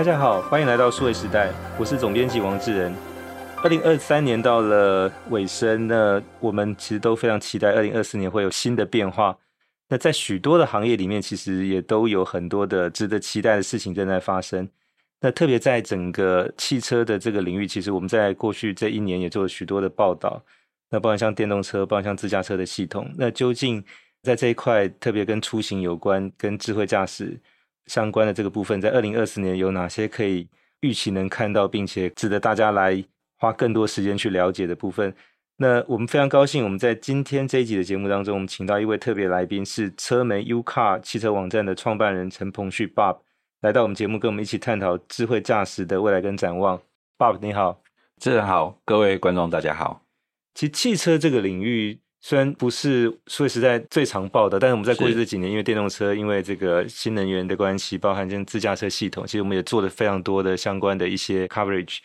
大家好，欢迎来到数位时代，我是总编辑王志仁。二零二三年到了尾声，那我们其实都非常期待二零二四年会有新的变化。那在许多的行业里面，其实也都有很多的值得期待的事情正在发生。那特别在整个汽车的这个领域，其实我们在过去这一年也做了许多的报道。那包括像电动车，包括像自驾车的系统，那究竟在这一块特别跟出行有关、跟智慧驾驶相关的这个部分，在二零二四年有哪些可以预期能看到，并且值得大家来花更多时间去了解的部分？那我们非常高兴，我们在今天这一集的节目当中，我们请到一位特别来宾，是车媒 UCar 汽车网站的创办人陈鹏旭 Bob，来到我们节目，跟我们一起探讨智慧驾驶的未来跟展望。Bob，你好，主持人好，各位观众大家好。其实汽车这个领域虽然不是数位时代最常报的，但是我们在过去这几年，因为电动车，因为这个新能源的关系，包含像自驾车系统，其实我们也做了非常多的相关的一些 coverage。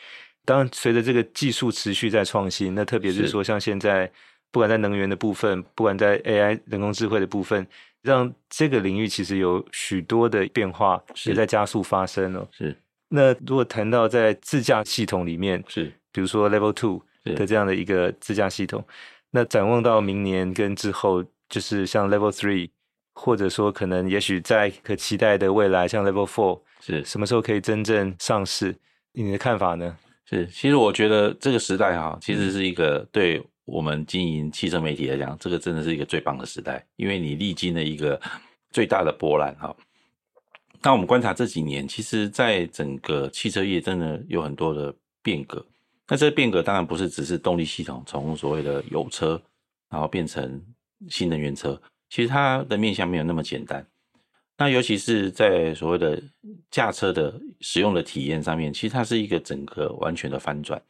当然，随着这个技术持续在创新，那特别是说像现在，不管在能源的部分，不管在 AI 人工智慧的部分，让这个领域其实有许多的变化也在加速发生了。是。那如果谈到在自驾系统里面，是，比如说 Level Two 的这样的一个自驾系统，那展望到明年跟之后，就是像 Level Three，或者说可能也许在可期待的未来，像 Level Four，是什么时候可以真正上市？你的看法呢？是，其实我觉得这个时代哈，其实是一个对我们经营汽车媒体来讲，这个真的是一个最棒的时代，因为你历经了一个最大的波澜哈。那我们观察这几年，其实在整个汽车业真的有很多的变革。那这个变革当然不是只是动力系统从所谓的油车，然后变成新能源车，其实它的面向没有那么简单。那尤其是在所谓的驾车的使用的体验上面，其实它是一个整个完全的翻转。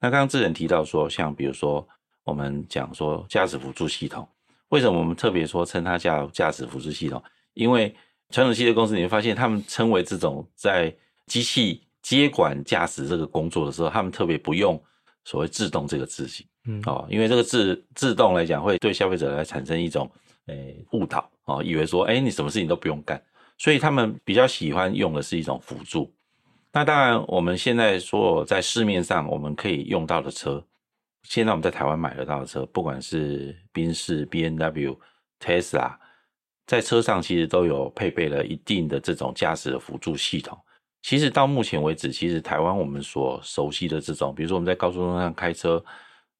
那刚刚智仁提到说，像比如说我们讲说驾驶辅助系统，为什么我们特别说称它叫驾驶辅助系统？因为传统汽车公司你会发现，他们称为这种在机器接管驾驶这个工作的时候，他们特别不用所谓自动这个字型，嗯，哦，因为这个自自动来讲会对消费者来产生一种诶误导。哦，以为说，哎，你什么事情都不用干，所以他们比较喜欢用的是一种辅助。那当然，我们现在所有在市面上我们可以用到的车，现在我们在台湾买得到的车，不管是宾士、B N W、Tesla，在车上其实都有配备了一定的这种驾驶的辅助系统。其实到目前为止，其实台湾我们所熟悉的这种，比如说我们在高速路上开车，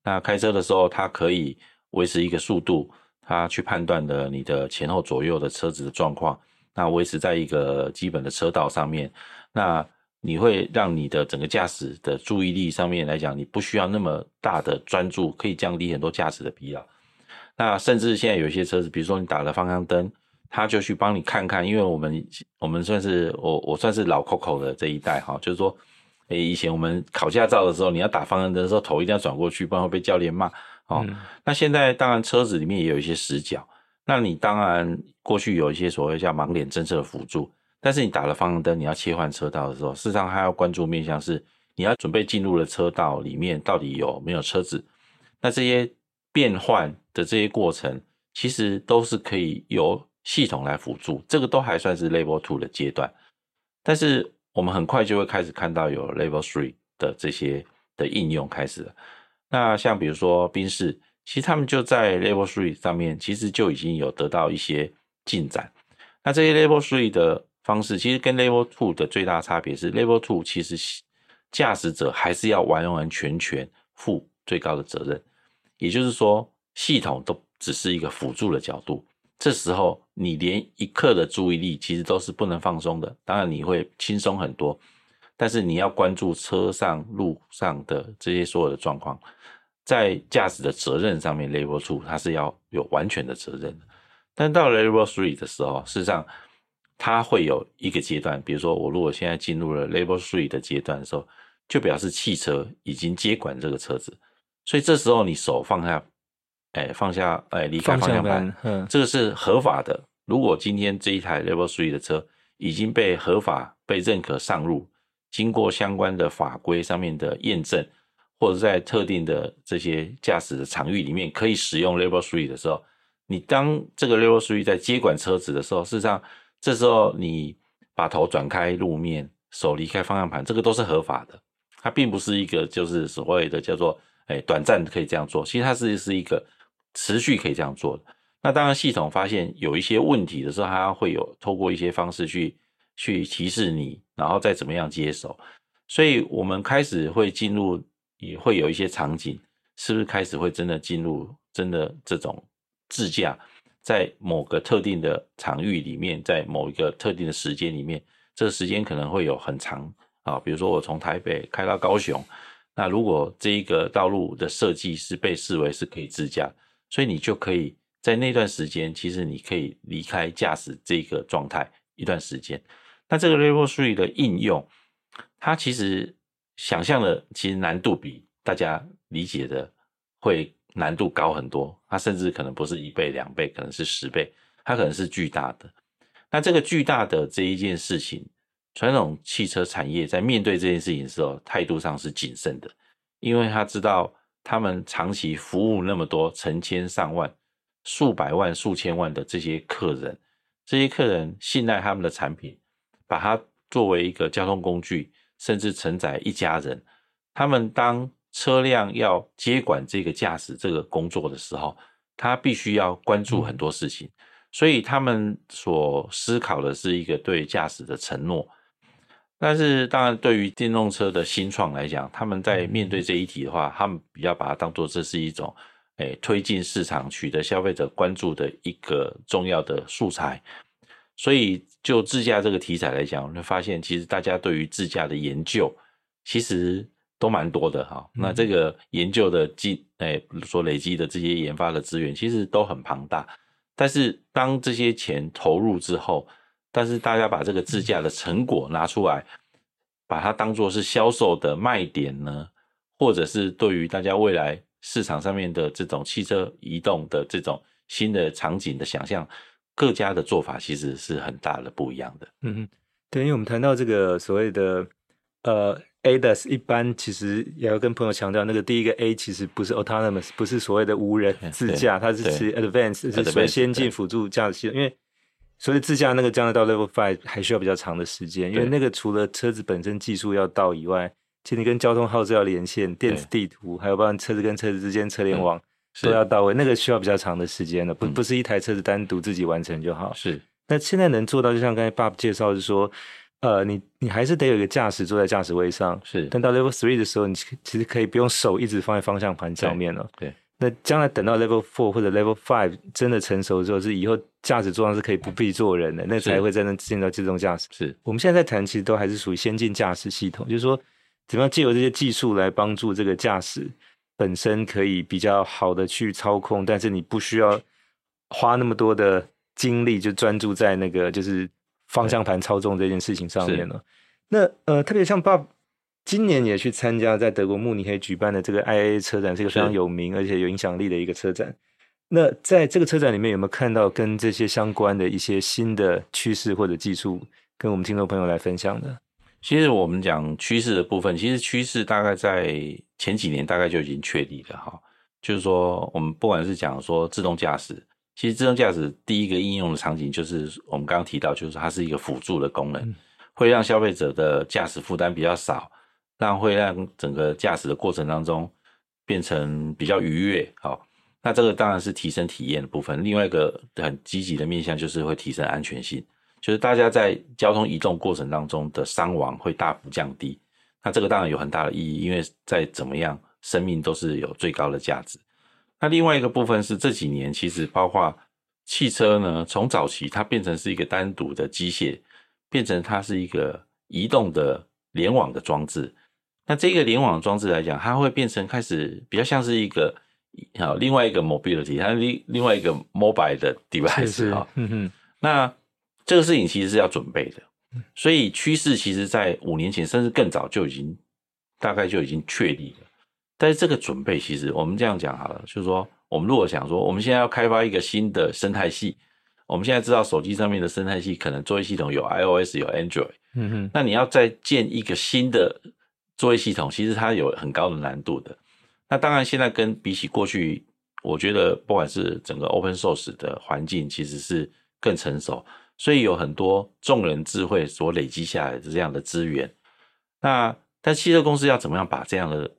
那开车的时候，它可以维持一个速度。它去判断的你的前后左右的车子的状况，那维持在一个基本的车道上面，那你会让你的整个驾驶的注意力上面来讲，你不需要那么大的专注，可以降低很多驾驶的疲劳。那甚至现在有些车子，比如说你打了方向灯，它就去帮你看看，因为我们我们算是我我算是老 Coco 的这一代哈，就是说，诶，以前我们考驾照的时候，你要打方向灯的时候，头一定要转过去，不然会被教练骂。哦，那现在当然车子里面也有一些死角，那你当然过去有一些所谓叫盲点侦测的辅助，但是你打了方向灯，你要切换车道的时候，事实上还要关注面向是你要准备进入了车道里面到底有没有车子，那这些变换的这些过程其实都是可以由系统来辅助，这个都还算是 Level Two 的阶段，但是我们很快就会开始看到有 Level Three 的这些的应用开始了。那像比如说宾士，其实他们就在 Level Three 上面，其实就已经有得到一些进展。那这些 Level Three 的方式，其实跟 Level Two 的最大差别是，Level Two 其实驾驶者还是要完完全全负最高的责任，也就是说，系统都只是一个辅助的角度。这时候你连一刻的注意力其实都是不能放松的，当然你会轻松很多。但是你要关注车上路上的这些所有的状况，在驾驶的责任上面，Level Two 它是要有完全的责任的。但到 Level Three 的时候，事实上它会有一个阶段，比如说我如果现在进入了 Level Three 的阶段的时候，就表示汽车已经接管这个车子，所以这时候你手放下，哎，放下，哎，离开方向盘，嗯，这个是合法的。如果今天这一台 Level Three 的车已经被合法被认可上路。经过相关的法规上面的验证，或者在特定的这些驾驶的场域里面可以使用 Level Three 的时候，你当这个 Level Three 在接管车子的时候，事实上这时候你把头转开路面，手离开方向盘，这个都是合法的。它并不是一个就是所谓的叫做哎短暂可以这样做，其实它是是一个持续可以这样做的。那当然系统发现有一些问题的时候，它会有透过一些方式去去提示你，然后再怎么样接手。所以我们开始会进入，也会有一些场景，是不是开始会真的进入真的这种自驾，在某个特定的场域里面，在某一个特定的时间里面，这个时间可能会有很长啊。比如说我从台北开到高雄，那如果这一个道路的设计是被视为是可以自驾，所以你就可以在那段时间，其实你可以离开驾驶这个状态一段时间。那这个 Level 3的应用。它其实想象的其实难度比大家理解的会难度高很多，它甚至可能不是一倍两倍，可能是十倍，它可能是巨大的。那这个巨大的这一件事情，传统汽车产业在面对这件事情的时候，态度上是谨慎的，因为他知道他们长期服务那么多成千上万、数百万、数千万的这些客人，这些客人信赖他们的产品，把它作为一个交通工具。甚至承载一家人，他们当车辆要接管这个驾驶这个工作的时候，他必须要关注很多事情，所以他们所思考的是一个对驾驶的承诺。但是，当然，对于电动车的新创来讲，他们在面对这一题的话，他们比较把它当做这是一种，诶，推进市场、取得消费者关注的一个重要的素材。所以，就自驾这个题材来讲，我们会发现，其实大家对于自驾的研究，其实都蛮多的哈。那这个研究的积，哎，比如说累积的这些研发的资源，其实都很庞大。但是，当这些钱投入之后，但是大家把这个自驾的成果拿出来，把它当做是销售的卖点呢，或者是对于大家未来市场上面的这种汽车移动的这种新的场景的想象。各家的做法其实是很大的不一样的。嗯哼，对，因为我们谈到这个所谓的呃 ADAS，一般其实也要跟朋友强调，那个第一个 A 其实不是 autonomous，不是所谓的无人 自驾，它是其实 advanced，是所谓先进辅助驾驶系统。因为所以自驾那个将来到 level five 还需要比较长的时间，因为那个除了车子本身技术要到以外，其实你跟交通号志要连线、电子地图，还有包括车子跟车子之间车联网。都要到位，那个需要比较长的时间的，不不是一台车子单独自己完成就好。是，那现在能做到，就像刚才 Bob 介绍，是说，呃，你你还是得有一个驾驶坐在驾驶位上。是，但到 Level Three 的时候，你其实可以不用手一直放在方向盘上面了。对。那将来等到 Level Four 或者 Level Five 真的成熟之后，是以后驾驶座上是可以不必坐人的，那才会真正进到自动驾驶。是。我们现在在谈，其实都还是属于先进驾驶系统，就是说，怎么样借由这些技术来帮助这个驾驶。本身可以比较好的去操控，但是你不需要花那么多的精力，就专注在那个就是方向盘操纵这件事情上面了。那呃，特别像 Bob 今年也去参加在德国慕尼黑举办的这个 IAA 车展，是一个非常有名而且有影响力的一个车展。那在这个车展里面，有没有看到跟这些相关的一些新的趋势或者技术，跟我们听众朋友来分享的？其实我们讲趋势的部分，其实趋势大概在前几年大概就已经确立了哈。就是说，我们不管是讲说自动驾驶，其实自动驾驶第一个应用的场景就是我们刚刚提到，就是它是一个辅助的功能，会让消费者的驾驶负担比较少，让会让整个驾驶的过程当中变成比较愉悦。好，那这个当然是提升体验的部分。另外一个很积极的面向就是会提升安全性。就是大家在交通移动过程当中的伤亡会大幅降低，那这个当然有很大的意义，因为再怎么样，生命都是有最高的价值。那另外一个部分是这几年其实包括汽车呢，从早期它变成是一个单独的机械，变成它是一个移动的联网的装置。那这个联网装置来讲，它会变成开始比较像是一个好另外一个 mobility，它另另外一个 mobile 的 device 啊，嗯哼，那。这个事情其实是要准备的，所以趋势其实在五年前甚至更早就已经大概就已经确立了。但是这个准备其实我们这样讲好了，就是说我们如果想说我们现在要开发一个新的生态系，我们现在知道手机上面的生态系可能作业系统有 iOS 有 Android，嗯哼，那你要再建一个新的作业系统，其实它有很高的难度的。那当然现在跟比起过去，我觉得不管是整个 Open Source 的环境，其实是更成熟。所以有很多众人智慧所累积下来的这样的资源。那但汽车公司要怎么样把这样的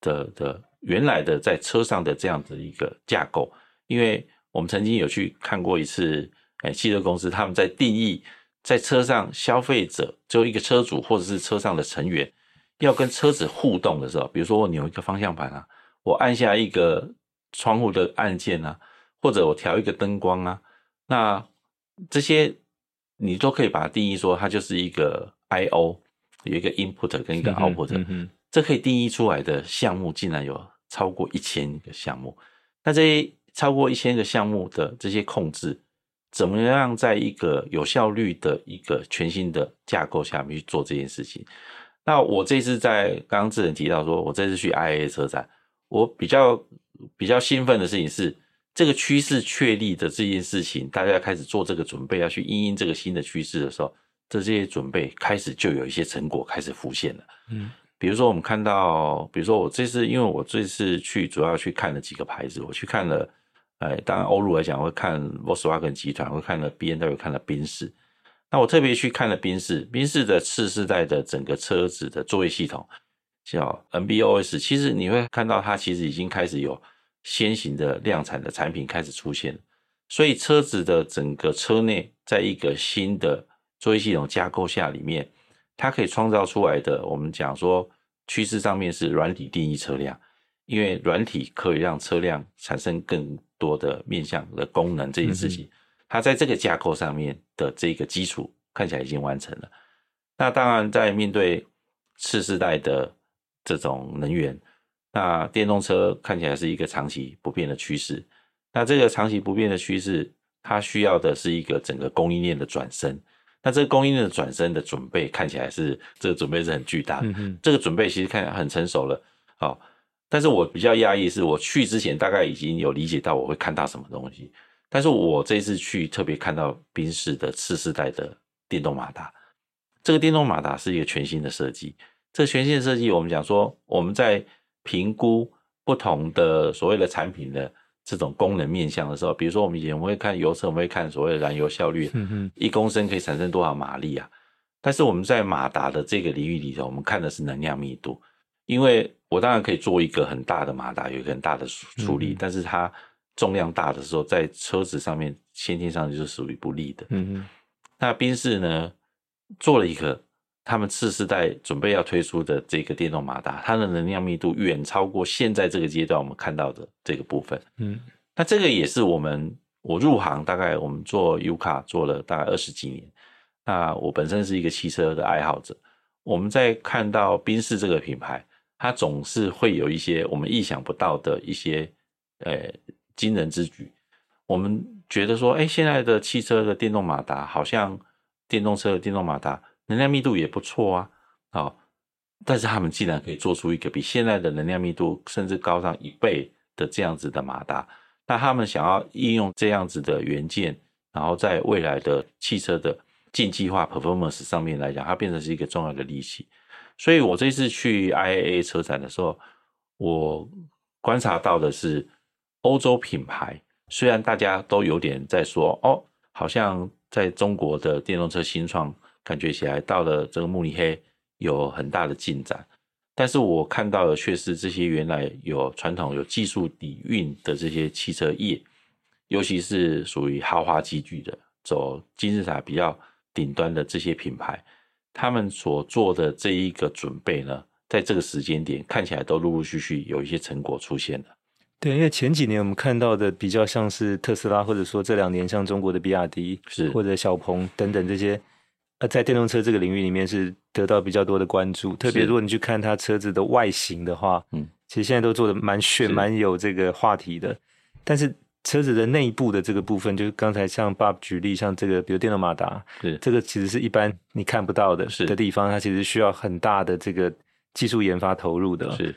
的的原来的在车上的这样的一个架构？因为我们曾经有去看过一次，哎，汽车公司他们在定义在车上消费者就一个车主或者是车上的成员要跟车子互动的时候，比如说我扭一个方向盘啊，我按下一个窗户的按键啊，或者我调一个灯光啊，那这些你都可以把它定义说它就是一个 I/O，有一个 input 跟一个 output，嗯嗯，这可以定义出来的项目竟然有超过一千个项目，那这些。超过一千个项目的这些控制，怎么样在一个有效率的一个全新的架构下面去做这件事情？那我这次在刚刚智仁提到说，我这次去 IAA 车展，我比较比较兴奋的事情是，这个趋势确立的这件事情，大家开始做这个准备，要去因应这个新的趋势的时候，这些准备开始就有一些成果开始浮现了。嗯。比如说，我们看到，比如说我这次，因为我这次去主要去看了几个牌子，我去看了。哎，当然，欧陆来讲，我会看 Volkswagen 集团，会看了 BMW，看了宾士。那我特别去看了宾士，宾士的次世代的整个车子的作业系统叫 NBOS，。其实你会看到，它其实已经开始有先行的量产的产品开始出现。所以车子的整个车内，在一个新的作业系统架构下里面，它可以创造出来的，我们讲说趋势上面是软体定义车辆，因为软体可以让车辆产生更多的面向的功能这件事情，它在这个架构上面的这个基础看起来已经完成了。那当然，在面对次世代的这种能源，那电动车看起来是一个长期不变的趋势。那这个长期不变的趋势，它需要的是一个整个供应链的转身。那这个供应链的转身的准备看起来是这个准备是很巨大的。这个准备其实看起来很成熟了。好。但是我比较讶异，是我去之前大概已经有理解到我会看到什么东西，但是我这次去特别看到宾士的次世代的电动马达，这个电动马达是一个全新的设计。这个全新的设计，我们讲说我们在评估不同的所谓的产品的这种功能面向的时候，比如说我们以前我们会看油车，我们会看所谓的燃油效率，一公升可以产生多少马力啊？但是我们在马达的这个领域里头，我们看的是能量密度。因为我当然可以做一个很大的马达，有一个很大的出力，嗯、但是它重量大的时候，在车子上面先天上就是属于不利的。嗯哼，那宾士呢做了一个他们次世代准备要推出的这个电动马达，它的能量密度远超过现在这个阶段我们看到的这个部分。嗯，那这个也是我们我入行大概我们做 U-Car 做了大概二十几年，那我本身是一个汽车的爱好者，我们在看到宾士这个品牌。它总是会有一些我们意想不到的一些呃惊人之举。我们觉得说，哎，现在的汽车的电动马达好像电动车的电动马达能量密度也不错啊，哦，但是他们竟然可以做出一个比现在的能量密度甚至高上一倍的这样子的马达。那他们想要应用这样子的元件，然后在未来的汽车的竞技化 performance 上面来讲，它变成是一个重要的利器。所以我这次去 IAA 车展的时候，我观察到的是，欧洲品牌虽然大家都有点在说，哦，好像在中国的电动车新创感觉起来到了这个慕尼黑有很大的进展，但是我看到的却是这些原来有传统有技术底蕴的这些汽车业，尤其是属于豪华机具的，走金字塔比较顶端的这些品牌。他们所做的这一个准备呢，在这个时间点看起来都陆陆续续有一些成果出现了。对，因为前几年我们看到的比较像是特斯拉，或者说这两年像中国的比亚迪，是或者小鹏等等这些，呃，在电动车这个领域里面是得到比较多的关注。特别如果你去看它车子的外形的话，嗯，其实现在都做的蛮炫，蛮有这个话题的。但是车子的内部的这个部分，就是刚才像 Bob 举例，像这个，比如电动马达，是这个其实是一般你看不到的的地方，它其实需要很大的这个技术研发投入的。是，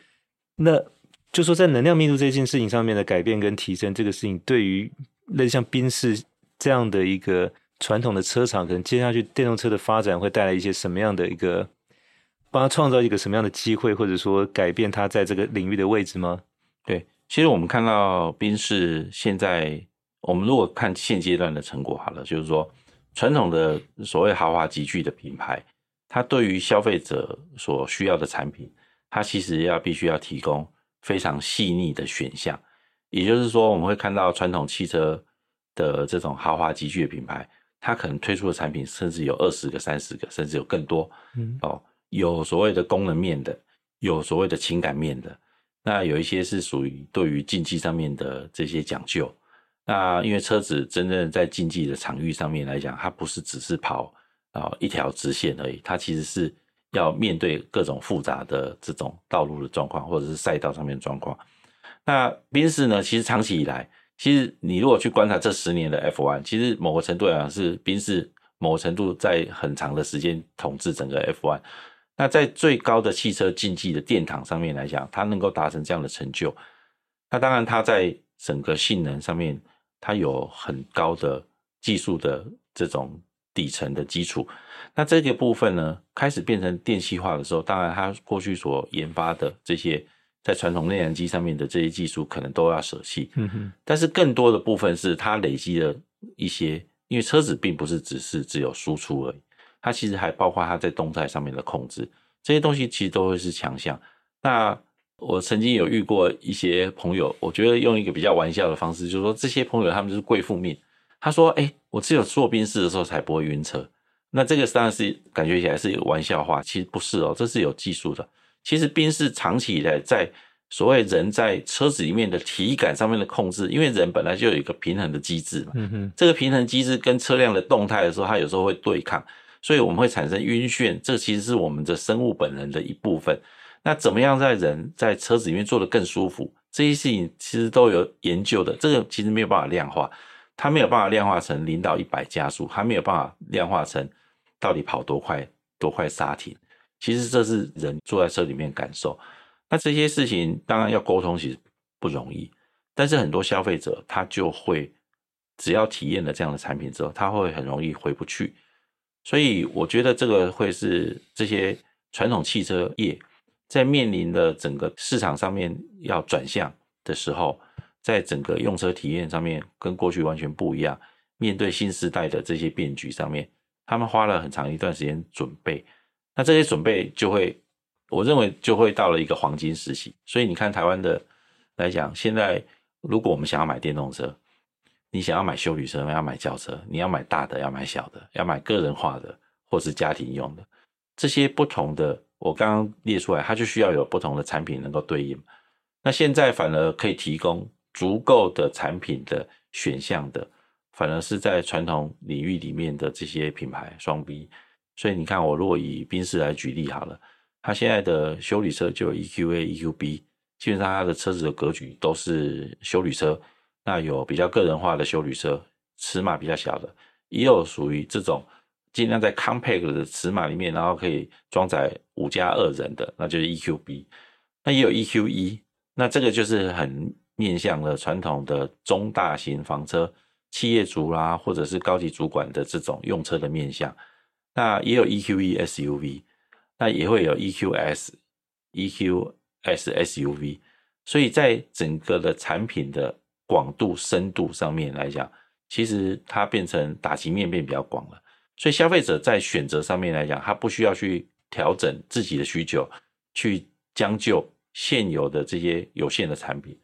那就说在能量密度这件事情上面的改变跟提升，这个事情对于类似像宾士这样的一个传统的车厂，可能接下去电动车的发展会带来一些什么样的一个，帮他创造一个什么样的机会，或者说改变他在这个领域的位置吗？对。其实我们看到宾士现在，我们如果看现阶段的成果好了，就是说传统的所谓豪华级距的品牌，它对于消费者所需要的产品，它其实要必须要提供非常细腻的选项。也就是说，我们会看到传统汽车的这种豪华集聚的品牌，它可能推出的产品甚至有二十个、三十个，甚至有更多。嗯，哦，有所谓的功能面的，有所谓的情感面的。那有一些是属于对于竞技上面的这些讲究。那因为车子真正在竞技的场域上面来讲，它不是只是跑啊一条直线而已，它其实是要面对各种复杂的这种道路的状况，或者是赛道上面的状况。那宾士呢，其实长期以来，其实你如果去观察这十年的 F1，其实某个程度来讲是宾士某个程度在很长的时间统治整个 F1。那在最高的汽车竞技的殿堂上面来讲，它能够达成这样的成就，那当然它在整个性能上面。它有很高的技术的这种底层的基础，那这个部分呢，开始变成电气化的时候，当然它过去所研发的这些在传统内燃机上面的这些技术，可能都要舍弃。嗯哼。但是更多的部分是它累积了一些，因为车子并不是只是只有输出而已，它其实还包括它在动态上面的控制，这些东西其实都会是强项。那我曾经有遇过一些朋友，我觉得用一个比较玩笑的方式，就是说这些朋友他们就是贵妇命。他说：“哎，我只有坐宾士的时候才不会晕车。”那这个当然是感觉起来是一个玩笑话，其实不是哦，这是有技术的。其实宾是长期以来在所谓人在车子里面的体感上面的控制，因为人本来就有一个平衡的机制嘛，嗯哼，这个平衡机制跟车辆的动态的时候，它有时候会对抗，所以我们会产生晕眩。这其实是我们的生物本能的一部分。那怎么样在人在车子里面坐得更舒服？这些事情其实都有研究的。这个其实没有办法量化，它没有办法量化成零到一百加速，它没有办法量化成到底跑多快多快刹停。其实这是人坐在车里面感受。那这些事情当然要沟通，其实不容易。但是很多消费者他就会只要体验了这样的产品之后，他会很容易回不去。所以我觉得这个会是这些传统汽车业。在面临的整个市场上面要转向的时候，在整个用车体验上面跟过去完全不一样。面对新时代的这些变局上面，他们花了很长一段时间准备。那这些准备就会，我认为就会到了一个黄金时期。所以你看台湾的来讲，现在如果我们想要买电动车，你想要买休旅车，要买轿车，你要买大的，要买小的，要买个人化的或是家庭用的，这些不同的。我刚刚列出来，它就需要有不同的产品能够对应。那现在反而可以提供足够的产品的选项的，反而是在传统领域里面的这些品牌双 B。所以你看，我如果以宾士来举例好了，它现在的修理车就 EQA、EQB，基本上它的车子的格局都是修旅车。那有比较个人化的修旅车，尺码比较小的，也有属于这种。尽量在 compact 的尺码里面，然后可以装载五加二人的，那就是 EQB。那也有 EQE，那这个就是很面向了传统的中大型房车企业主啦，或者是高级主管的这种用车的面向。那也有 EQE SUV，那也会有 EQS、EQS SUV。所以在整个的产品的广度、深度上面来讲，其实它变成打击面变比较广了。所以消费者在选择上面来讲，他不需要去调整自己的需求，去将就现有的这些有限的产品。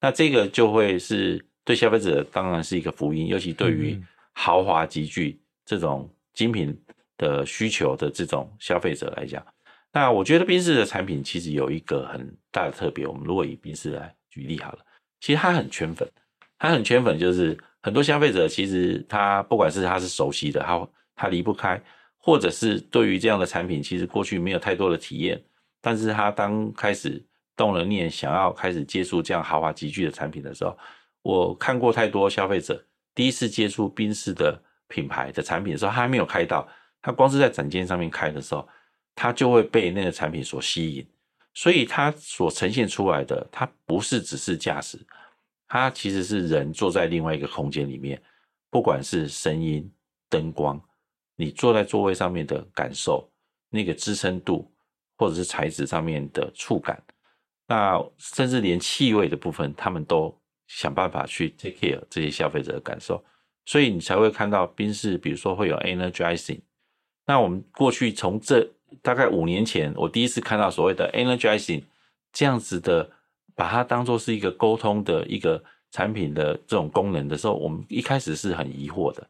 那这个就会是对消费者当然是一个福音，尤其对于豪华集具这种精品的需求的这种消费者来讲，那我觉得宾士的产品其实有一个很大的特别。我们如果以宾士来举例好了，其实它很圈粉，它很圈粉，就是很多消费者其实他不管是他是熟悉的，他。他离不开，或者是对于这样的产品，其实过去没有太多的体验，但是他当开始动了念，想要开始接触这样豪华集具的产品的时候，我看过太多消费者第一次接触宾士的品牌的产品的时候，他还没有开到，他光是在展间上面开的时候，他就会被那个产品所吸引，所以他所呈现出来的，他不是只是驾驶，他其实是人坐在另外一个空间里面，不管是声音、灯光。你坐在座位上面的感受，那个支撑度，或者是材质上面的触感，那甚至连气味的部分，他们都想办法去 take care 这些消费者的感受。所以你才会看到宾士，比如说会有 Energizing。那我们过去从这大概五年前，我第一次看到所谓的 Energizing 这样子的，把它当做是一个沟通的一个产品的这种功能的时候，我们一开始是很疑惑的。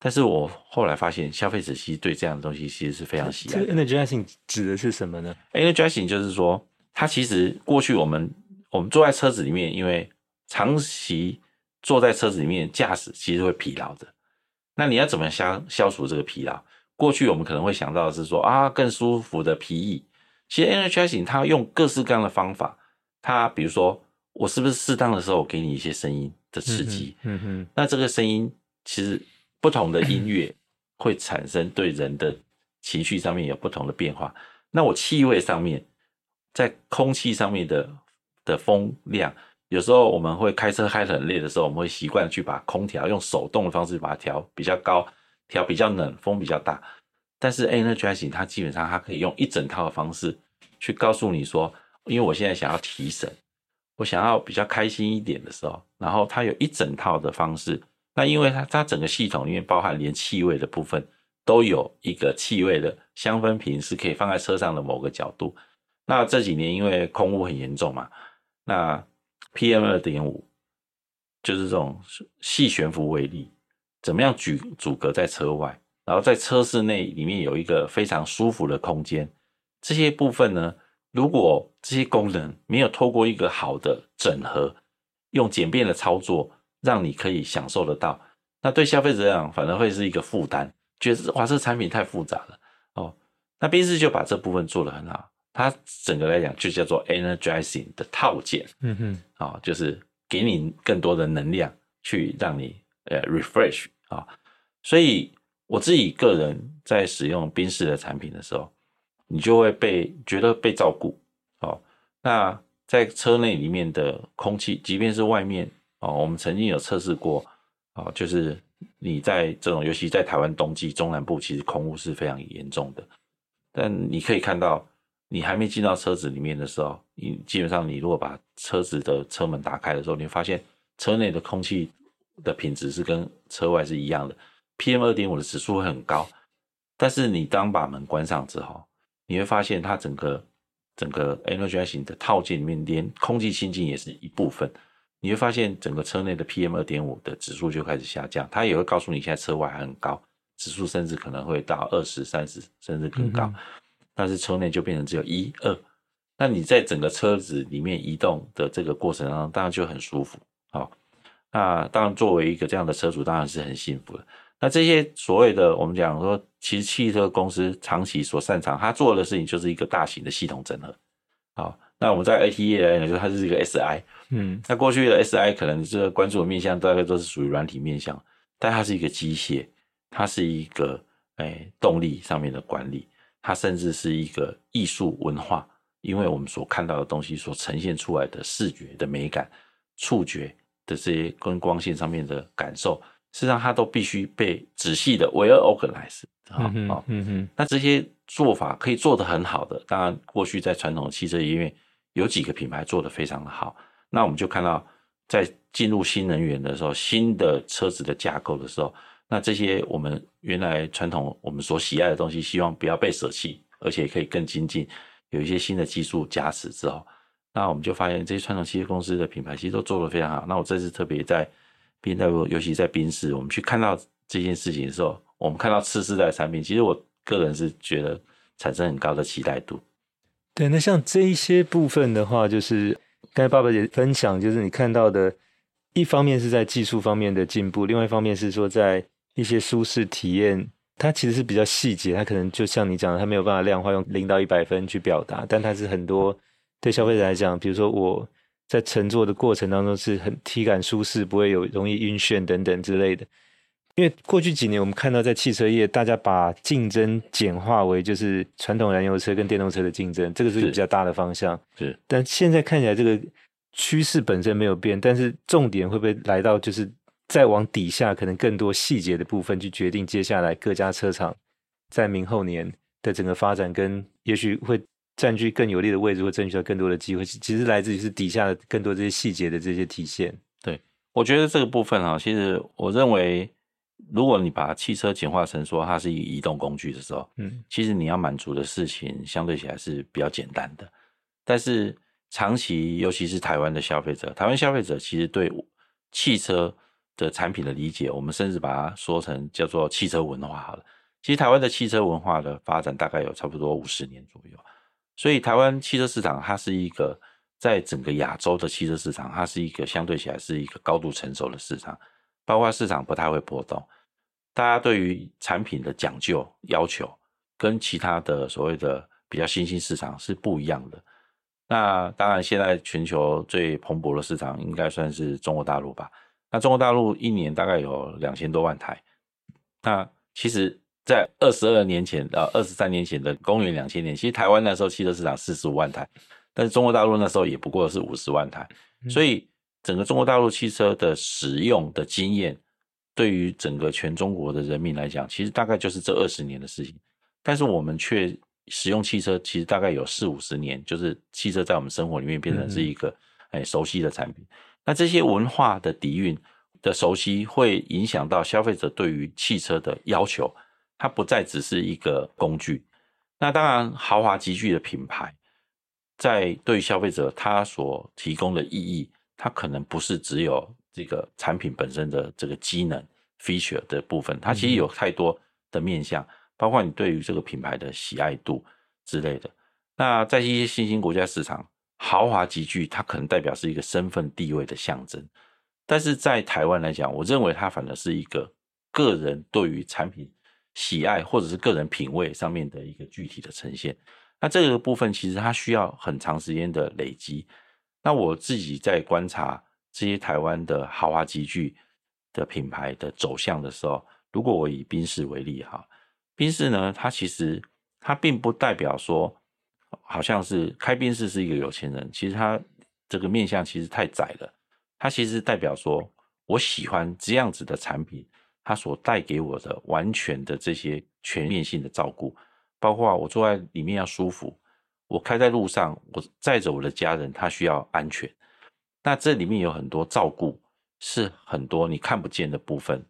但是我后来发现，消费者其实对这样的东西其实是非常喜爱的。这个 Energizing 指的是什么呢？Energizing 就是说，它其实过去我们我们坐在车子里面，因为长期坐在车子里面驾驶，其实会疲劳的。那你要怎么消消除这个疲劳？过去我们可能会想到的是说啊，更舒服的皮椅。其实 Energizing 它用各式各样的方法，它比如说我是不是适当的时候给你一些声音的刺激？嗯哼，嗯哼，那这个声音其实。不同的音乐会产生对人的情绪上面有不同的变化。那我气味上面，在空气上面的的风量，有时候我们会开车开得很累的时候，我们会习惯去把空调用手动的方式把它调比较高，调比较冷，风比较大。但是 Energizing 它基本上它可以用一整套的方式去告诉你说，因为我现在想要提神，我想要比较开心一点的时候，然后它有一整套的方式。那因为它它整个系统里面包含连气味的部分都有一个气味的香氛瓶，是可以放在车上的某个角度。那这几年因为空污很严重嘛，那 PM 二点五就是这种细悬浮微粒，怎么样阻阻隔在车外，然后在车室内里面有一个非常舒服的空间。这些部分呢，如果这些功能没有透过一个好的整合，用简便的操作。让你可以享受得到，那对消费者来讲反而会是一个负担，觉得哇，这产品太复杂了哦。那宾士就把这部分做得很好，它整个来讲就叫做 Energizing 的套件，嗯哼，啊、哦，就是给你更多的能量去让你呃 refresh 啊、哦。所以我自己个人在使用宾士的产品的时候，你就会被觉得被照顾哦。那在车内里面的空气，即便是外面。哦，我们曾经有测试过，哦，就是你在这种，尤其在台湾冬季中南部，其实空污是非常严重的。但你可以看到，你还没进到车子里面的时候，你基本上你如果把车子的车门打开的时候，你会发现车内的空气的品质是跟车外是一样的，PM 二点五的指数会很高。但是你当把门关上之后，你会发现它整个整个 Energizing 的套件里面，连空气清净也是一部分。你会发现整个车内的 PM 二点五的指数就开始下降，它也会告诉你现在车外还很高，指数甚至可能会到二十、三十甚至更高，嗯、但是车内就变成只有一二。那你在整个车子里面移动的这个过程当中，当然就很舒服。好，那当然作为一个这样的车主，当然是很幸福的。那这些所谓的我们讲说，其实汽车公司长期所擅长，他做的事情就是一个大型的系统整合。好，那我们在 IT 业来讲，就是它是一个 SI。嗯，那过去的 SI 可能这个关注的面向大概都是属于软体面向，但它是一个机械，它是一个诶、哎、动力上面的管理，它甚至是一个艺术文化，因为我们所看到的东西所呈现出来的视觉的美感、触觉的这些跟光线上面的感受，实际上它都必须被仔细的 well organized 好，嗯哼，嗯哼，那这些做法可以做得很好的，当然过去在传统的汽车里面有几个品牌做得非常的好。那我们就看到，在进入新能源的时候，新的车子的架构的时候，那这些我们原来传统我们所喜爱的东西，希望不要被舍弃，而且可以更精进，有一些新的技术加持之后，那我们就发现这些传统汽车公司的品牌其实都做得非常好。那我这次特别在 B W，尤其在宾士，我们去看到这件事情的时候，我们看到次世代产品，其实我个人是觉得产生很高的期待度。对，那像这一些部分的话，就是。刚才爸爸也分享，就是你看到的，一方面是在技术方面的进步，另外一方面是说在一些舒适体验，它其实是比较细节，它可能就像你讲的，它没有办法量化用零到一百分去表达，但它是很多对消费者来讲，比如说我在乘坐的过程当中是很体感舒适，不会有容易晕眩等等之类的。因为过去几年，我们看到在汽车业，大家把竞争简化为就是传统燃油车跟电动车的竞争，这个是比较大的方向。是，但现在看起来这个趋势本身没有变，但是重点会不会来到就是再往底下，可能更多细节的部分去决定接下来各家车厂在明后年的整个发展，跟也许会占据更有利的位置，或争取到更多的机会，其实来自于是底下的更多这些细节的这些体现。对，我觉得这个部分啊，其实我认为。如果你把汽车简化成说它是一个移动工具的时候，嗯，其实你要满足的事情相对起来是比较简单的。但是长期，尤其是台湾的消费者，台湾消费者其实对汽车的产品的理解，我们甚至把它说成叫做汽车文化好了。其实台湾的汽车文化的发展大概有差不多五十年左右，所以台湾汽车市场它是一个在整个亚洲的汽车市场，它是一个相对起来是一个高度成熟的市场，包括市场不太会波动。大家对于产品的讲究要求，跟其他的所谓的比较新兴市场是不一样的。那当然，现在全球最蓬勃的市场应该算是中国大陆吧。那中国大陆一年大概有两千多万台。那其实，在二十二年前到二十三年前的公元两千年，其实台湾那时候汽车市场四十五万台，但是中国大陆那时候也不过是五十万台。所以，整个中国大陆汽车的使用的经验。对于整个全中国的人民来讲，其实大概就是这二十年的事情，但是我们却使用汽车，其实大概有四五十年，就是汽车在我们生活里面变成是一个哎熟悉的产品。那这些文化的底蕴的熟悉，会影响到消费者对于汽车的要求，它不再只是一个工具。那当然，豪华集聚的品牌，在对消费者它所提供的意义，它可能不是只有。这个产品本身的这个机能 feature 的部分，它其实有太多的面向，包括你对于这个品牌的喜爱度之类的。那在一些新兴国家市场，豪华级距它可能代表是一个身份地位的象征，但是在台湾来讲，我认为它反而是一个个人对于产品喜爱或者是个人品味上面的一个具体的呈现。那这个部分其实它需要很长时间的累积。那我自己在观察。这些台湾的豪华级距的品牌的走向的时候，如果我以宾士为例哈，宾士呢，它其实它并不代表说，好像是开宾士是一个有钱人，其实他这个面相其实太窄了。他其实代表说，我喜欢这样子的产品，它所带给我的完全的这些全面性的照顾，包括我坐在里面要舒服，我开在路上，我载着我的家人，他需要安全。那这里面有很多照顾，是很多你看不见的部分。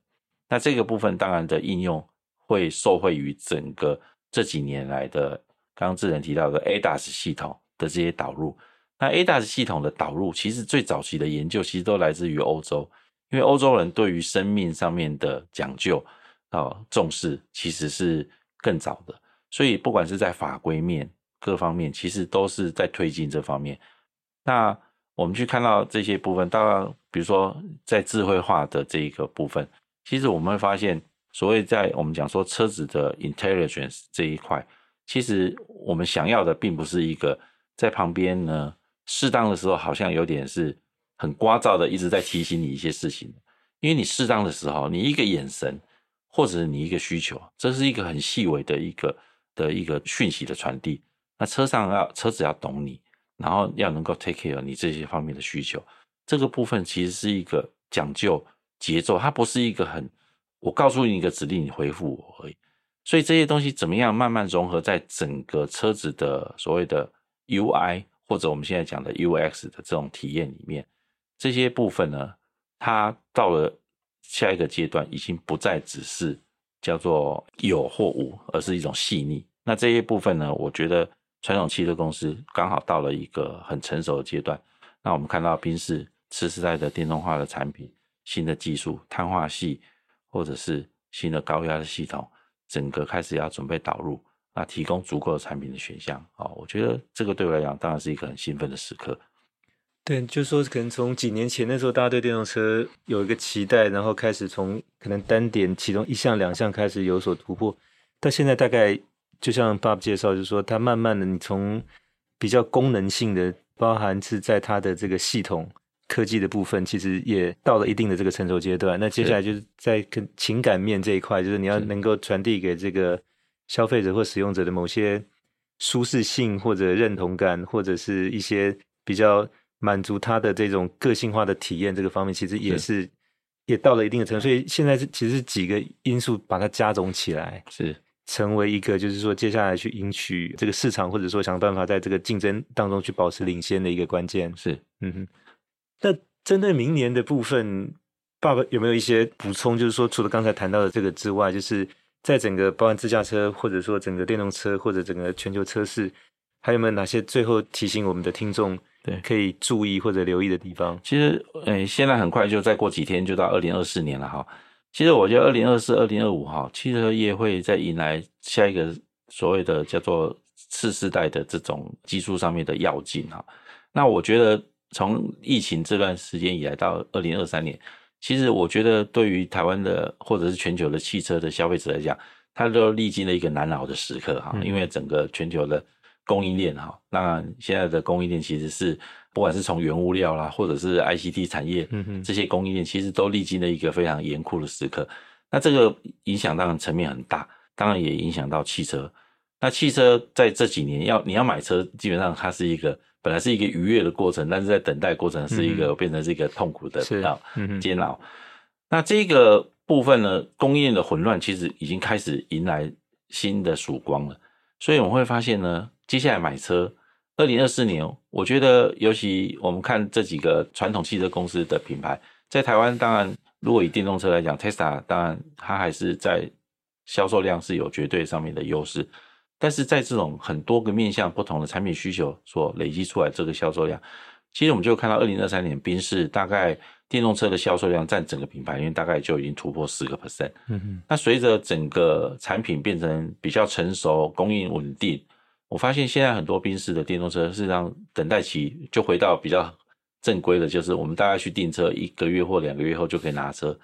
那这个部分当然的应用会受惠于整个这几年来的刚刚智仁提到的 ADAS 系统的这些导入。那 ADAS 系统的导入，其实最早期的研究其实都来自于欧洲，因为欧洲人对于生命上面的讲究啊重视，其实是更早的。所以不管是在法规面各方面，其实都是在推进这方面。那我们去看到这些部分，当然，比如说在智慧化的这一个部分，其实我们会发现，所谓在我们讲说车子的 intelligence 这一块，其实我们想要的并不是一个在旁边呢，适当的时候好像有点是很聒噪的一直在提醒你一些事情，因为你适当的时候，你一个眼神或者你一个需求，这是一个很细微的一个的一个讯息的传递，那车上要车子要懂你。然后要能够 take care 你这些方面的需求，这个部分其实是一个讲究节奏，它不是一个很我告诉你一个指令，你回复我而已。所以这些东西怎么样慢慢融合在整个车子的所谓的 UI 或者我们现在讲的 UX 的这种体验里面，这些部分呢，它到了下一个阶段，已经不再只是叫做有或无，而是一种细腻。那这些部分呢，我觉得。传统汽车公司刚好到了一个很成熟的阶段，那我们看到宾士次世代的电动化的产品、新的技术、碳化系，或者是新的高压的系统，整个开始要准备导入，那提供足够的产品的选项。哦，我觉得这个对我来讲当然是一个很兴奋的时刻。对，就是说可能从几年前那时候，大家对电动车有一个期待，然后开始从可能单点其中一项两项开始有所突破，到现在大概。就像 Bob 介绍，就是说，它慢慢的，你从比较功能性的，包含是在它的这个系统科技的部分，其实也到了一定的这个成熟阶段。那接下来就是在跟情感面这一块，就是你要能够传递给这个消费者或使用者的某些舒适性或者认同感，或者是一些比较满足他的这种个性化的体验，这个方面其实也是，是也到了一定的程度。所以现在是其实是几个因素把它加总起来，是。成为一个，就是说，接下来去赢取这个市场，或者说想办法在这个竞争当中去保持领先的一个关键。是，嗯哼。那针对明年的部分，爸爸有没有一些补充？就是说，除了刚才谈到的这个之外，就是在整个包含自驾车，或者说整个电动车，或者整个全球车市，还有没有哪些最后提醒我们的听众，对，可以注意或者留意的地方？其实，诶，现在很快就再过几天就到二零二四年了哈。其实我觉得二零二四、二零二五哈，汽车业会再迎来下一个所谓的叫做次世代的这种技术上面的跃进哈。那我觉得。从疫情这段时间以来到二零二三年，其实我觉得对于台湾的或者是全球的汽车的消费者来讲，它都历经了一个难熬的时刻哈，因为整个全球的供应链哈，那现在的供应链其实是不管是从原物料啦，或者是 ICT 产业，这些供应链其实都历经了一个非常严酷的时刻。那这个影响当然层面很大，当然也影响到汽车。那汽车在这几年要你要买车，基本上它是一个。本来是一个愉悦的过程，但是在等待过程是一个、嗯、变成是一个痛苦的啊煎熬。那这个部分呢，供应链的混乱其实已经开始迎来新的曙光了。所以我们会发现呢，接下来买车，二零二四年，我觉得尤其我们看这几个传统汽车公司的品牌，在台湾当然，如果以电动车来讲，Tesla 当然它还是在销售量是有绝对上面的优势。但是在这种很多个面向不同的产品需求所累积出来这个销售量，其实我们就看到二零二三年宾士大概电动车的销售量占整个品牌，因为大概就已经突破十个 percent。嗯哼。那随着整个产品变成比较成熟、供应稳定，我发现现在很多宾士的电动车事实上等待期就回到比较正规的，就是我们大概去订车一个月或两个月后就可以拿车。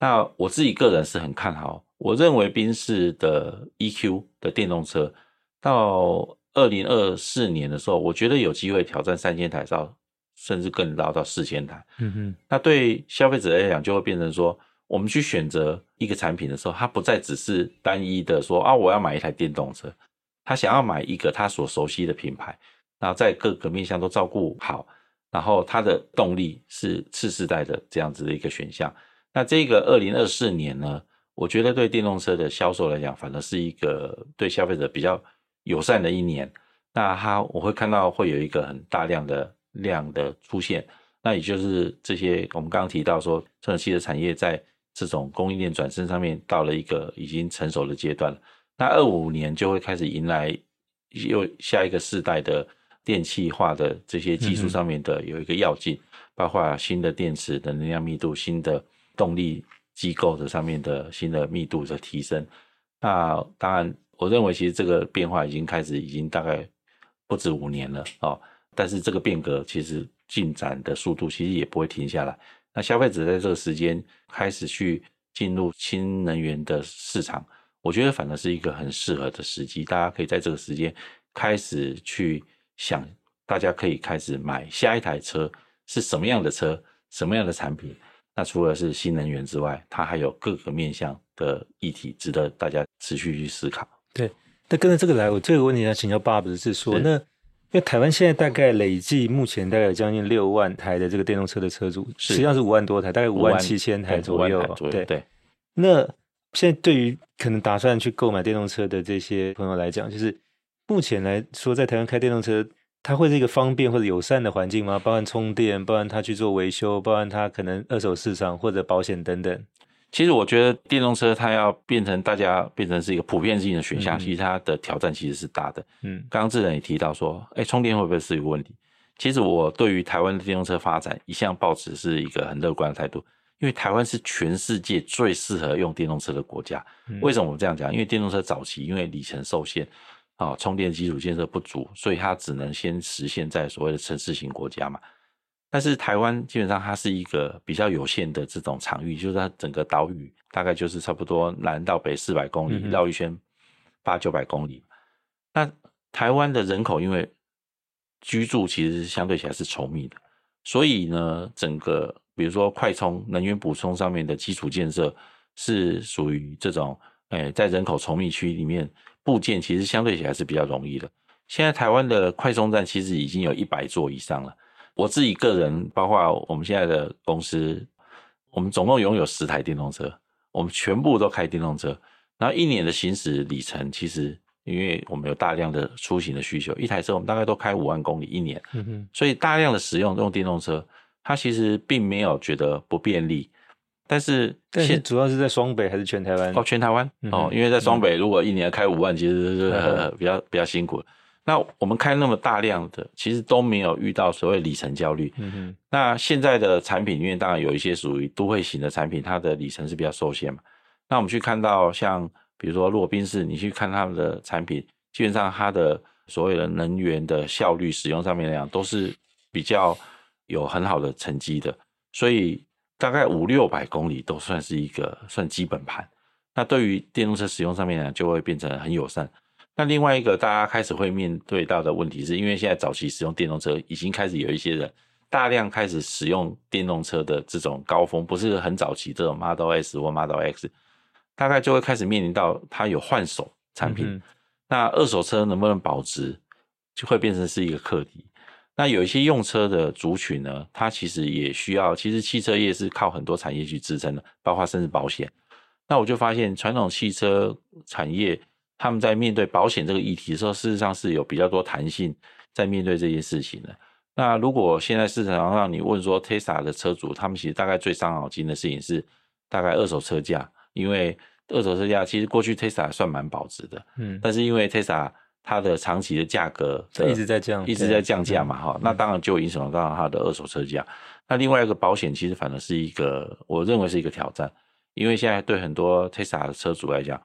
那我自己个人是很看好。我认为宾士的 EQ 的电动车到二零二四年的时候，我觉得有机会挑战三千台到甚至更高到四千台。嗯哼，那对消费者来讲，就会变成说，我们去选择一个产品的时候，它不再只是单一的说啊，我要买一台电动车，他想要买一个他所熟悉的品牌，然后在各个面向都照顾好，然后它的动力是次世代的这样子的一个选项。那这个二零二四年呢？我觉得对电动车的销售来讲，反而是一个对消费者比较友善的一年。那它我会看到会有一个很大量的量的出现，那也就是这些我们刚刚提到说，这种汽车产业在这种供应链转身上面到了一个已经成熟的阶段了。那二五年就会开始迎来又下一个世代的电气化的这些技术上面的有一个跃进，包括新的电池的能量密度、新的动力。机构的上面的新的密度的提升，那当然，我认为其实这个变化已经开始，已经大概不止五年了哦。但是这个变革其实进展的速度其实也不会停下来。那消费者在这个时间开始去进入新能源的市场，我觉得反而是一个很适合的时机。大家可以在这个时间开始去想，大家可以开始买下一台车是什么样的车，什么样的产品。那除了是新能源之外，它还有各个面向的议题值得大家持续去思考。对，那跟着这个来，我这个问题要请教爸爸，是说，那因为台湾现在大概累计目前大概有将近六万台的这个电动车的车主，实际上是五万多台，大概五万七千台。左右对对。那现在对于可能打算去购买电动车的这些朋友来讲，就是目前来说，在台湾开电动车。它会是一个方便或者友善的环境吗？包含充电，包含它去做维修，包含它可能二手市场或者保险等等。其实我觉得电动车它要变成大家变成是一个普遍性的选项，嗯、其实它的挑战其实是大的。嗯，刚刚智仁也提到说，哎，充电会不会是一个问题？其实我对于台湾的电动车发展一向抱持是一个很乐观的态度，因为台湾是全世界最适合用电动车的国家。嗯、为什么我这样讲？因为电动车早期因为里程受限。啊，充电基础建设不足，所以它只能先实现在所谓的城市型国家嘛。但是台湾基本上它是一个比较有限的这种场域，就是它整个岛屿大概就是差不多南到北四百公里，绕一圈八九百公里。那台湾的人口因为居住其实相对起来是稠密的，所以呢，整个比如说快充、能源补充上面的基础建设是属于这种，诶，在人口稠密区里面。部件其实相对起来是比较容易的。现在台湾的快充站其实已经有一百座以上了。我自己个人，包括我们现在的公司，我们总共拥有十台电动车，我们全部都开电动车。然后一年的行驶里程，其实因为我们有大量的出行的需求，一台车我们大概都开五万公里一年。所以大量的使用用电动车，它其实并没有觉得不便利。但是但是主要是在双北还是全台湾？哦，全台湾、嗯、哦，因为在双北如果一年开五万，其实是、嗯、比较比较辛苦。那我们开那么大量的，其实都没有遇到所谓里程焦虑。嗯哼。那现在的产品里面，当然有一些属于都会型的产品，它的里程是比较受限嘛。那我们去看到像比如说洛宾士，你去看他们的产品，基本上它的所谓的能源的效率使用上面来讲，都是比较有很好的成绩的。所以大概五六百公里都算是一个算基本盘。那对于电动车使用上面呢，就会变成很友善。那另外一个大家开始会面对到的问题是，因为现在早期使用电动车已经开始有一些人大量开始使用电动车的这种高峰，不是很早期这种 Model S 或 Model X，大概就会开始面临到它有换手产品，嗯、那二手车能不能保值，就会变成是一个课题。那有一些用车的族群呢，它其实也需要，其实汽车业是靠很多产业去支撑的，包括甚至保险。那我就发现传统汽车产业。他们在面对保险这个议题的时候，事实上是有比较多弹性在面对这件事情的。那如果现在市场上让你问说，Tesla 的车主，他们其实大概最伤脑筋的事情是大概二手车价，因为二手车价其实过去 Tesla 算蛮保值的，嗯，但是因为 Tesla 它的长期的价格一直在降，一直在降价嘛，哈、嗯，那当然就影响到它的二手车价。那另外一个保险其实反而是一个，我认为是一个挑战，因为现在对很多 Tesla 的车主来讲。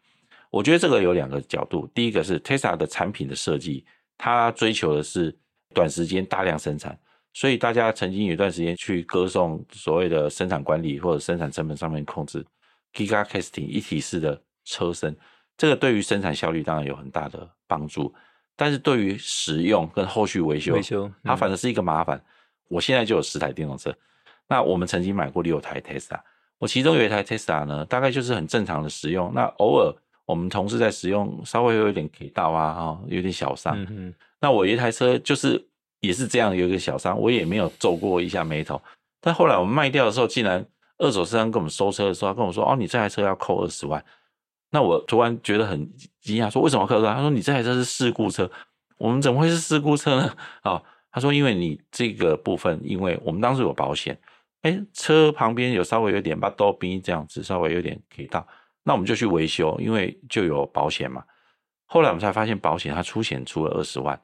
我觉得这个有两个角度，第一个是 Tesla 的产品的设计，它追求的是短时间大量生产，所以大家曾经有一段时间去歌颂所谓的生产管理或者生产成本上面控制，Giga Casting 一体式的车身，这个对于生产效率当然有很大的帮助，但是对于使用跟后续维修，维修、嗯、它反而是一个麻烦。我现在就有十台电动车，那我们曾经买过六台 Tesla，我其中有一台 Tesla 呢，大概就是很正常的使用，那偶尔。我们同事在使用，稍微有一点 K 到啊，哈，有点小伤。那我一台车就是也是这样，有一个小伤，我也没有皱过一下眉头。但后来我们卖掉的时候，竟然二手车商跟我们收车的时候，他跟我说：“哦，你这台车要扣二十万。”那我突然觉得很惊讶，说：“为什么要扣二十万？”他说：“你这台车是事故车。”我们怎么会是事故车呢？哦，他说：“因为你这个部分，因为我们当时有保险，哎，车旁边有稍微有点把刀逼这样子，稍微有点给到。”那我们就去维修，因为就有保险嘛。后来我们才发现，保险它出险出了二十万，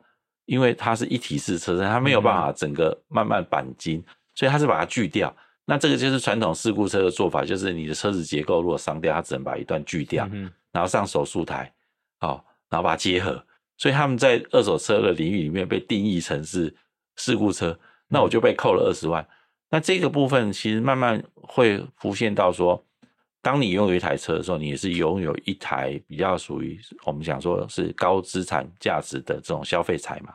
因为它是一体式车身，它没有办法整个慢慢钣金，所以它是把它锯掉。那这个就是传统事故车的做法，就是你的车子结构如果伤掉，它只能把一段锯掉，然后上手术台，好，然后把它结合。所以他们在二手车的领域里面被定义成是事故车，那我就被扣了二十万。那这个部分其实慢慢会浮现到说。当你拥有一台车的时候，你也是拥有一台比较属于我们讲说是高资产价值的这种消费财嘛。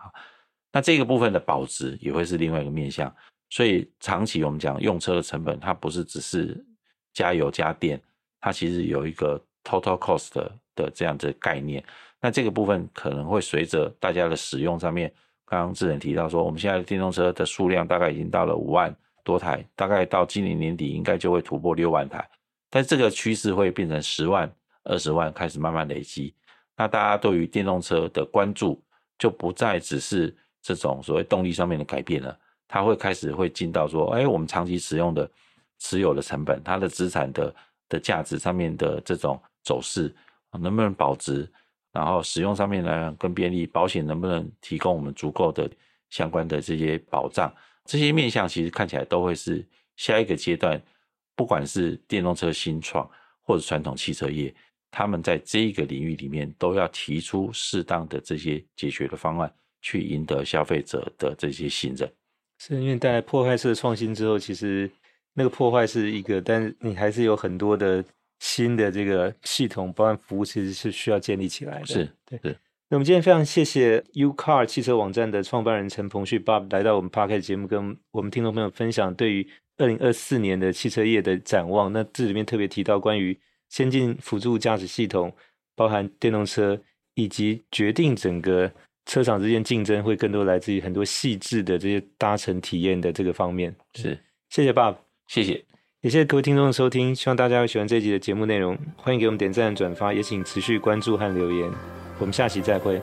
那这个部分的保值也会是另外一个面向。所以长期我们讲用车的成本，它不是只是加油加电，它其实有一个 total cost 的，的这样的概念。那这个部分可能会随着大家的使用上面，刚刚智仁提到说，我们现在的电动车的数量大概已经到了五万多台，大概到今年年底应该就会突破六万台。但这个趋势会变成十万、二十万，开始慢慢累积。那大家对于电动车的关注就不再只是这种所谓动力上面的改变了，它会开始会进到说，哎，我们长期使用的持有的成本，它的资产的的价值上面的这种走势，能不能保值？然后使用上面呢更便利，保险能不能提供我们足够的相关的这些保障？这些面向其实看起来都会是下一个阶段。不管是电动车新创或者传统汽车业，他们在这一个领域里面都要提出适当的这些解决的方案，去赢得消费者的这些信任。是因为带来破坏式的创新之后，其实那个破坏是一个，但是你还是有很多的新的这个系统，包含服务，其实是需要建立起来的。是，对。是。那我们今天非常谢谢 UCAR 汽车网站的创办人陈鹏旭 Bob 来到我们 Podcast 节目，跟我们听众朋友分享对于二零二四年的汽车业的展望，那这里面特别提到关于先进辅助驾驶系统，包含电动车，以及决定整个车厂之间竞争会更多来自于很多细致的这些搭乘体验的这个方面。是，谢谢爸爸，谢谢，也谢谢各位听众的收听，希望大家会喜欢这一集的节目内容，欢迎给我们点赞、转发，也请持续关注和留言，我们下期再会。